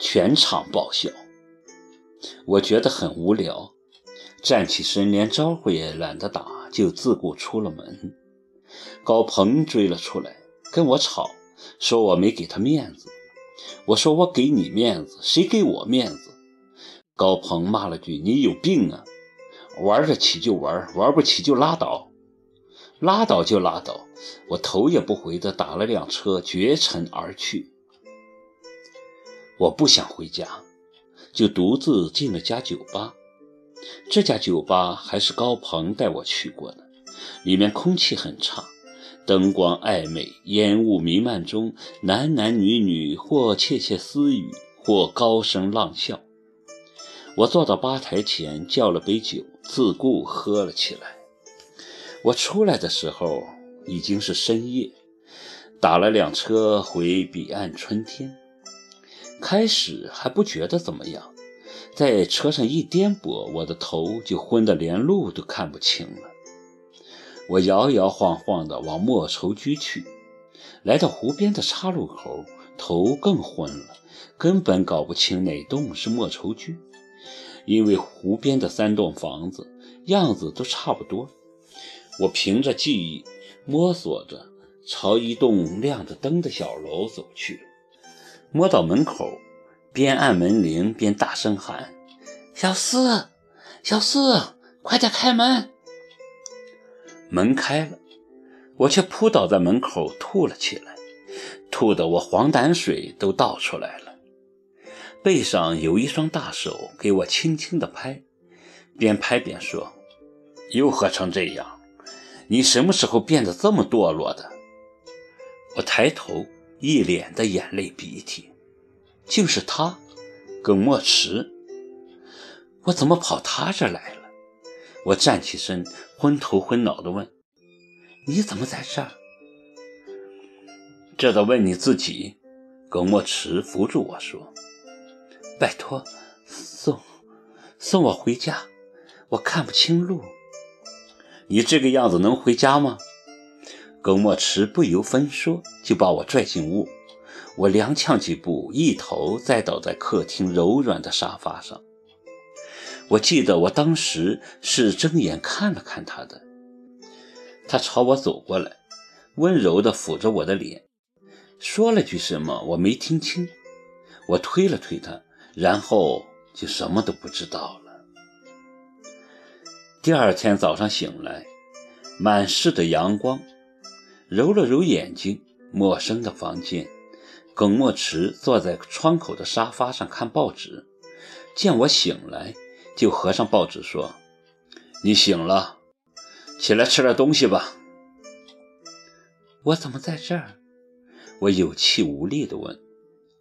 全场爆笑。我觉得很无聊，站起身连招呼也懒得打，就自顾出了门。高鹏追了出来，跟我吵，说我没给他面子。我说我给你面子，谁给我面子？高鹏骂了句：“你有病啊！玩得起就玩，玩不起就拉倒，拉倒就拉倒。”我头也不回地打了辆车，绝尘而去。我不想回家，就独自进了家酒吧。这家酒吧还是高鹏带我去过的，里面空气很差。灯光暧昧，烟雾弥漫中，男男女女或窃窃私语，或高声浪笑。我坐到吧台前，叫了杯酒，自顾喝了起来。我出来的时候已经是深夜，打了辆车回彼岸春天。开始还不觉得怎么样，在车上一颠簸，我的头就昏得连路都看不清了。我摇摇晃晃地往莫愁居去，来到湖边的岔路口，头更昏了，根本搞不清哪栋是莫愁居，因为湖边的三栋房子样子都差不多。我凭着记忆摸索着朝一栋亮着灯的小楼走去，摸到门口，边按门铃边大声喊：“小四，小四，快点开门！”门开了，我却扑倒在门口吐了起来，吐得我黄胆水都倒出来了。背上有一双大手给我轻轻地拍，边拍边说：“又喝成这样，你什么时候变得这么堕落的？”我抬头，一脸的眼泪鼻涕，竟是他，耿墨池。我怎么跑他这来了？我站起身，昏头昏脑地问：“你怎么在这儿？”这得问你自己。耿墨池扶住我说：“拜托，送送我回家，我看不清路。你这个样子能回家吗？”耿墨池不由分说就把我拽进屋，我踉跄几步，一头栽倒在客厅柔软的沙发上。我记得我当时是睁眼看了看他的，他朝我走过来，温柔地抚着我的脸，说了句什么我没听清。我推了推他，然后就什么都不知道了。第二天早上醒来，满室的阳光，揉了揉眼睛，陌生的房间，耿墨池坐在窗口的沙发上看报纸，见我醒来。就合上报纸说：“你醒了，起来吃点东西吧。”我怎么在这儿？我有气无力地问。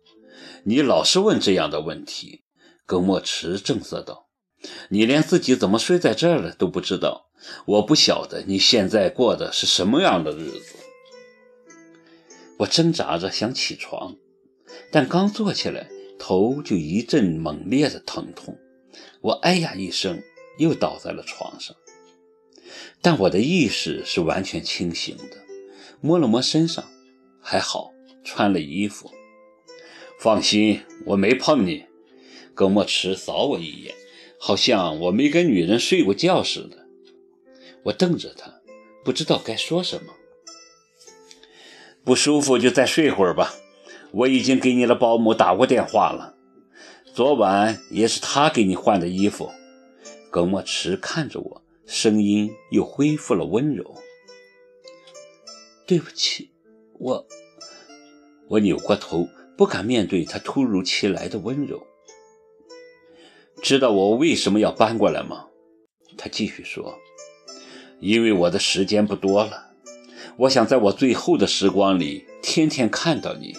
“你老是问这样的问题。”耿墨池正色道，“你连自己怎么睡在这儿了都不知道。我不晓得你现在过的是什么样的日子。”我挣扎着想起床，但刚坐起来，头就一阵猛烈的疼痛。我哎呀一声，又倒在了床上，但我的意识是完全清醒的。摸了摸身上，还好，穿了衣服。放心，我没碰你。耿墨池扫我一眼，好像我没跟女人睡过觉似的。我瞪着他，不知道该说什么。不舒服就再睡会儿吧。我已经给你的保姆打过电话了。昨晚也是她给你换的衣服。耿墨池看着我，声音又恢复了温柔。对不起，我……我扭过头，不敢面对他突如其来的温柔。知道我为什么要搬过来吗？他继续说：“因为我的时间不多了，我想在我最后的时光里，天天看到你。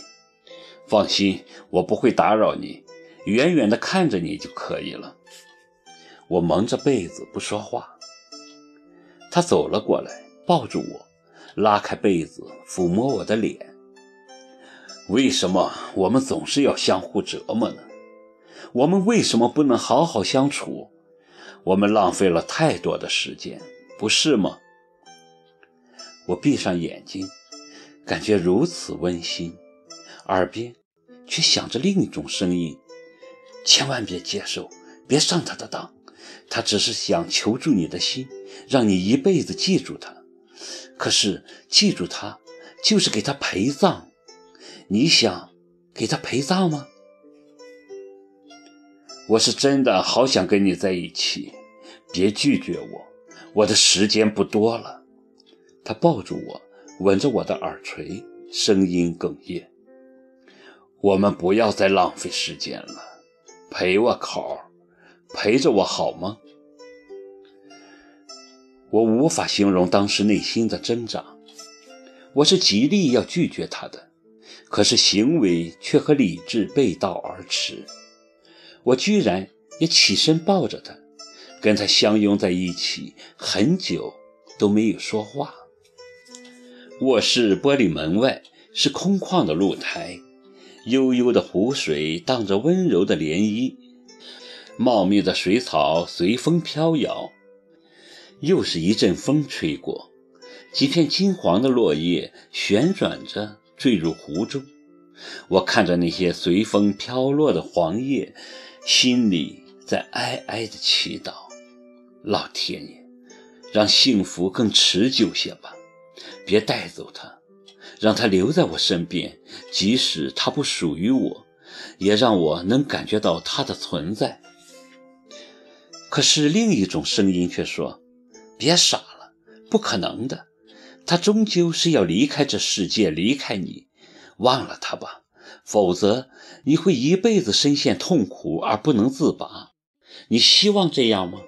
放心，我不会打扰你。”远远的看着你就可以了。我蒙着被子不说话。他走了过来，抱住我，拉开被子，抚摸我的脸。为什么我们总是要相互折磨呢？我们为什么不能好好相处？我们浪费了太多的时间，不是吗？我闭上眼睛，感觉如此温馨，耳边却响着另一种声音。千万别接受，别上他的当。他只是想求助你的心，让你一辈子记住他。可是记住他，就是给他陪葬。你想给他陪葬吗？我是真的好想跟你在一起，别拒绝我，我的时间不多了。他抱住我，吻着我的耳垂，声音哽咽。我们不要再浪费时间了，陪我考，陪着我好吗？我无法形容当时内心的挣扎。我是极力要拒绝他的，可是行为却和理智背道而驰。我居然也起身抱着他，跟他相拥在一起，很久都没有说话。卧室玻璃门外是空旷的露台。悠悠的湖水荡着温柔的涟漪，茂密的水草随风飘摇。又是一阵风吹过，几片金黄的落叶旋转着坠入湖中。我看着那些随风飘落的黄叶，心里在哀哀的祈祷：老天爷，让幸福更持久些吧，别带走它。让他留在我身边，即使他不属于我，也让我能感觉到他的存在。可是另一种声音却说：“别傻了，不可能的，他终究是要离开这世界，离开你，忘了他吧，否则你会一辈子深陷痛苦而不能自拔。你希望这样吗？”